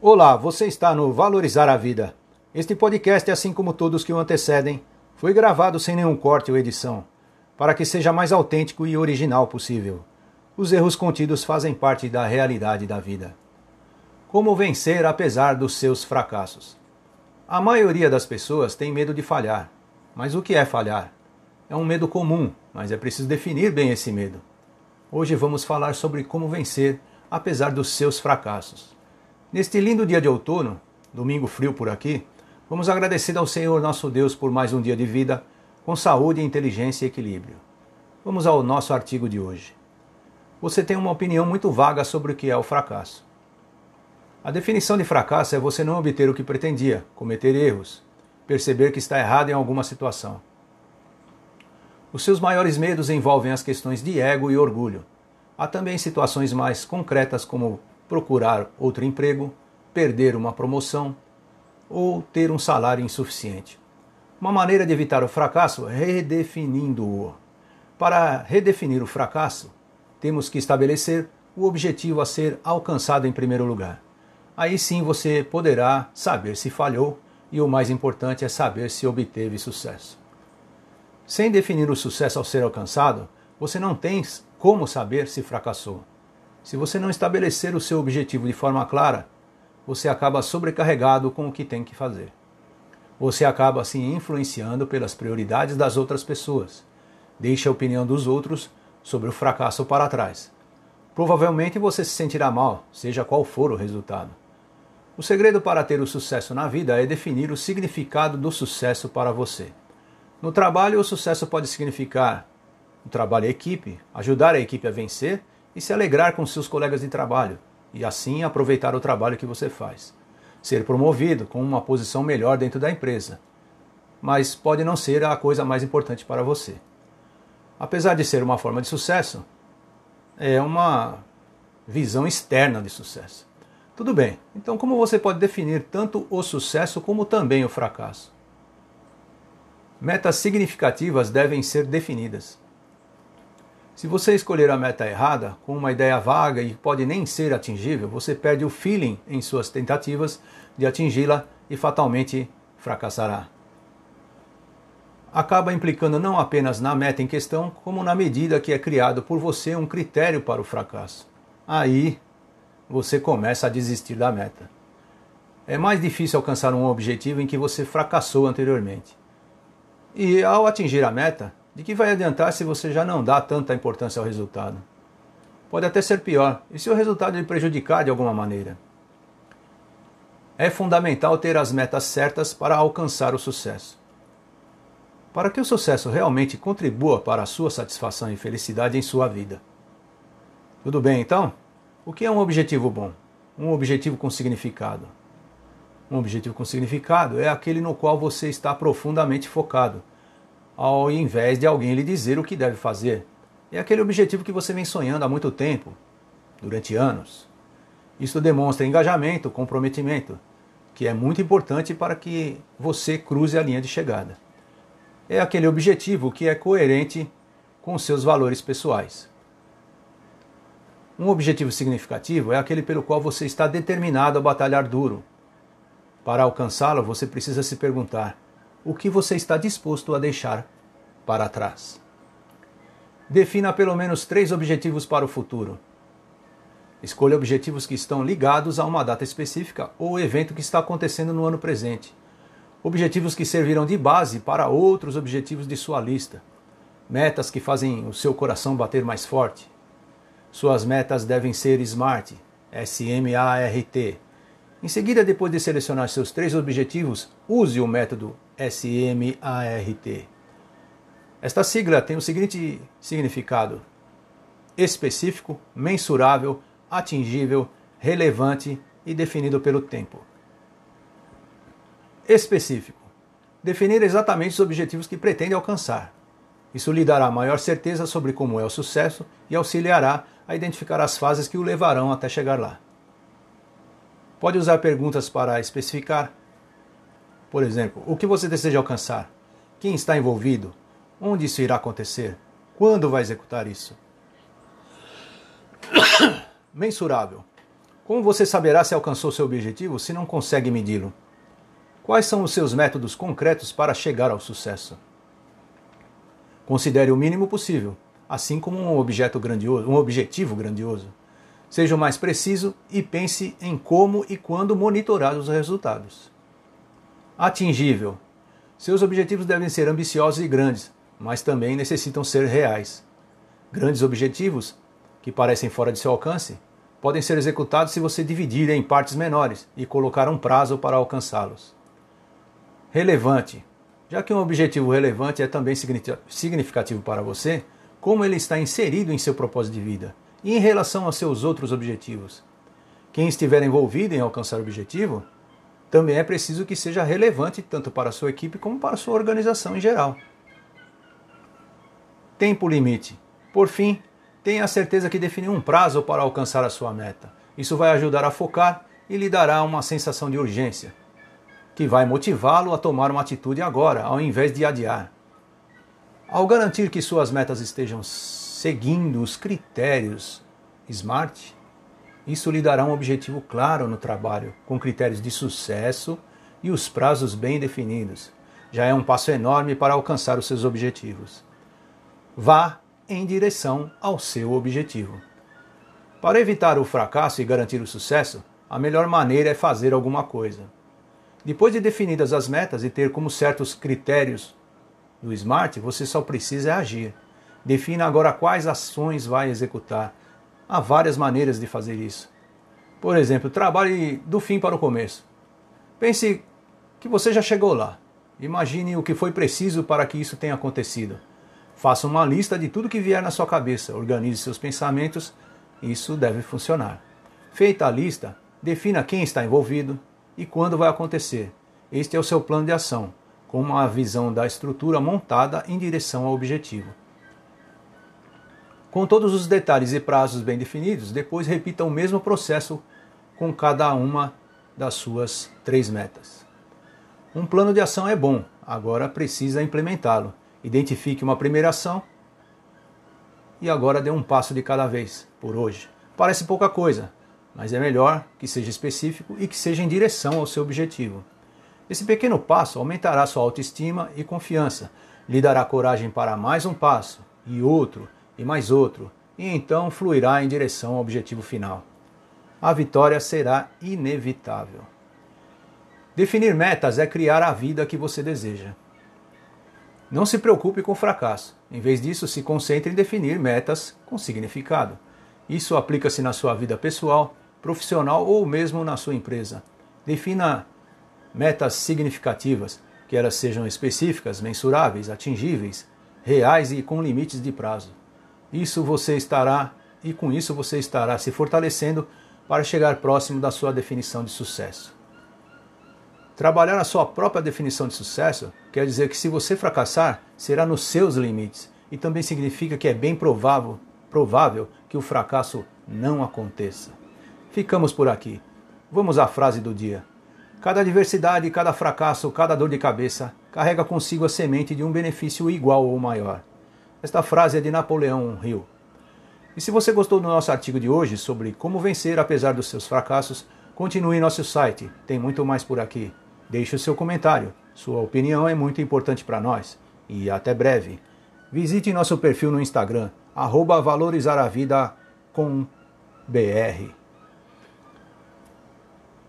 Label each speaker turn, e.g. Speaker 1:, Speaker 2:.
Speaker 1: Olá, você está no Valorizar a Vida. Este podcast, assim como todos que o antecedem, foi gravado sem nenhum corte ou edição, para que seja mais autêntico e original possível. Os erros contidos fazem parte da realidade da vida. Como vencer apesar dos seus fracassos? A maioria das pessoas tem medo de falhar. Mas o que é falhar? É um medo comum, mas é preciso definir bem esse medo. Hoje vamos falar sobre como vencer apesar dos seus fracassos. Neste lindo dia de outono, domingo frio por aqui, vamos agradecer ao Senhor nosso Deus por mais um dia de vida, com saúde, inteligência e equilíbrio. Vamos ao nosso artigo de hoje. Você tem uma opinião muito vaga sobre o que é o fracasso. A definição de fracasso é você não obter o que pretendia, cometer erros, perceber que está errado em alguma situação. Os seus maiores medos envolvem as questões de ego e orgulho. Há também situações mais concretas como procurar outro emprego, perder uma promoção ou ter um salário insuficiente. Uma maneira de evitar o fracasso é redefinindo-o. Para redefinir o fracasso, temos que estabelecer o objetivo a ser alcançado em primeiro lugar. Aí sim você poderá saber se falhou e o mais importante é saber se obteve sucesso. Sem definir o sucesso ao ser alcançado, você não tem como saber se fracassou. Se você não estabelecer o seu objetivo de forma clara, você acaba sobrecarregado com o que tem que fazer. Você acaba se influenciando pelas prioridades das outras pessoas. Deixa a opinião dos outros sobre o fracasso para trás. Provavelmente você se sentirá mal, seja qual for o resultado. O segredo para ter o sucesso na vida é definir o significado do sucesso para você. No trabalho, o sucesso pode significar o trabalho em equipe, ajudar a equipe a vencer e se alegrar com seus colegas de trabalho, e assim aproveitar o trabalho que você faz. Ser promovido com uma posição melhor dentro da empresa. Mas pode não ser a coisa mais importante para você. Apesar de ser uma forma de sucesso, é uma visão externa de sucesso. Tudo bem, então como você pode definir tanto o sucesso como também o fracasso? Metas significativas devem ser definidas. Se você escolher a meta errada, com uma ideia vaga e pode nem ser atingível, você perde o feeling em suas tentativas de atingi-la e fatalmente fracassará. Acaba implicando não apenas na meta em questão, como na medida que é criado por você um critério para o fracasso. Aí você começa a desistir da meta. É mais difícil alcançar um objetivo em que você fracassou anteriormente. E ao atingir a meta, de que vai adiantar se você já não dá tanta importância ao resultado? Pode até ser pior, e se o resultado lhe prejudicar de alguma maneira? É fundamental ter as metas certas para alcançar o sucesso. Para que o sucesso realmente contribua para a sua satisfação e felicidade em sua vida. Tudo bem então? O que é um objetivo bom? Um objetivo com significado. Um objetivo com significado é aquele no qual você está profundamente focado ao invés de alguém lhe dizer o que deve fazer. É aquele objetivo que você vem sonhando há muito tempo, durante anos. Isso demonstra engajamento, comprometimento, que é muito importante para que você cruze a linha de chegada. É aquele objetivo que é coerente com seus valores pessoais. Um objetivo significativo é aquele pelo qual você está determinado a batalhar duro. Para alcançá-lo, você precisa se perguntar: o que você está disposto a deixar para trás. Defina pelo menos três objetivos para o futuro. Escolha objetivos que estão ligados a uma data específica ou evento que está acontecendo no ano presente. Objetivos que servirão de base para outros objetivos de sua lista. Metas que fazem o seu coração bater mais forte. Suas metas devem ser SMART, S-M-A-R-T. Em seguida, depois de selecionar seus três objetivos, use o método SMART. Esta sigla tem o seguinte significado: específico, mensurável, atingível, relevante e definido pelo tempo. Específico: definir exatamente os objetivos que pretende alcançar. Isso lhe dará maior certeza sobre como é o sucesso e auxiliará a identificar as fases que o levarão até chegar lá. Pode usar perguntas para especificar. Por exemplo, o que você deseja alcançar? Quem está envolvido? Onde isso irá acontecer? Quando vai executar isso? Mensurável. Como você saberá se alcançou seu objetivo se não consegue medi-lo? Quais são os seus métodos concretos para chegar ao sucesso? Considere o mínimo possível, assim como um objeto grandioso, um objetivo grandioso. Seja o mais preciso e pense em como e quando monitorar os resultados. Atingível. Seus objetivos devem ser ambiciosos e grandes, mas também necessitam ser reais. Grandes objetivos, que parecem fora de seu alcance, podem ser executados se você dividir em partes menores e colocar um prazo para alcançá-los. Relevante. Já que um objetivo relevante é também significativo para você, como ele está inserido em seu propósito de vida e em relação aos seus outros objetivos. Quem estiver envolvido em alcançar o objetivo, também é preciso que seja relevante tanto para a sua equipe como para a sua organização em geral. Tempo limite. Por fim, tenha a certeza que definiu um prazo para alcançar a sua meta. Isso vai ajudar a focar e lhe dará uma sensação de urgência, que vai motivá-lo a tomar uma atitude agora, ao invés de adiar. Ao garantir que suas metas estejam seguindo os critérios SMART, isso lhe dará um objetivo claro no trabalho, com critérios de sucesso e os prazos bem definidos. Já é um passo enorme para alcançar os seus objetivos. Vá em direção ao seu objetivo. Para evitar o fracasso e garantir o sucesso, a melhor maneira é fazer alguma coisa. Depois de definidas as metas e ter como certos critérios do SMART, você só precisa agir. Defina agora quais ações vai executar. Há várias maneiras de fazer isso. Por exemplo, trabalhe do fim para o começo. Pense que você já chegou lá. Imagine o que foi preciso para que isso tenha acontecido. Faça uma lista de tudo que vier na sua cabeça, organize seus pensamentos, isso deve funcionar. Feita a lista, defina quem está envolvido e quando vai acontecer. Este é o seu plano de ação, com uma visão da estrutura montada em direção ao objetivo. Com todos os detalhes e prazos bem definidos, depois repita o mesmo processo com cada uma das suas três metas. Um plano de ação é bom, agora precisa implementá-lo. Identifique uma primeira ação e agora dê um passo de cada vez, por hoje. Parece pouca coisa, mas é melhor que seja específico e que seja em direção ao seu objetivo. Esse pequeno passo aumentará sua autoestima e confiança, lhe dará coragem para mais um passo, e outro, e mais outro, e então fluirá em direção ao objetivo final. A vitória será inevitável. Definir metas é criar a vida que você deseja. Não se preocupe com o fracasso. Em vez disso, se concentre em definir metas com significado. Isso aplica-se na sua vida pessoal, profissional ou mesmo na sua empresa. Defina metas significativas, que elas sejam específicas, mensuráveis, atingíveis, reais e com limites de prazo. Isso você estará e com isso você estará se fortalecendo para chegar próximo da sua definição de sucesso. Trabalhar a sua própria definição de sucesso quer dizer que se você fracassar, será nos seus limites e também significa que é bem provável, provável que o fracasso não aconteça. Ficamos por aqui. Vamos à frase do dia. Cada adversidade, cada fracasso, cada dor de cabeça carrega consigo a semente de um benefício igual ou maior. Esta frase é de Napoleão Hill. E se você gostou do nosso artigo de hoje sobre como vencer apesar dos seus fracassos, continue em nosso site, tem muito mais por aqui. Deixe o seu comentário. Sua opinião é muito importante para nós. E até breve. Visite nosso perfil no Instagram, arroba.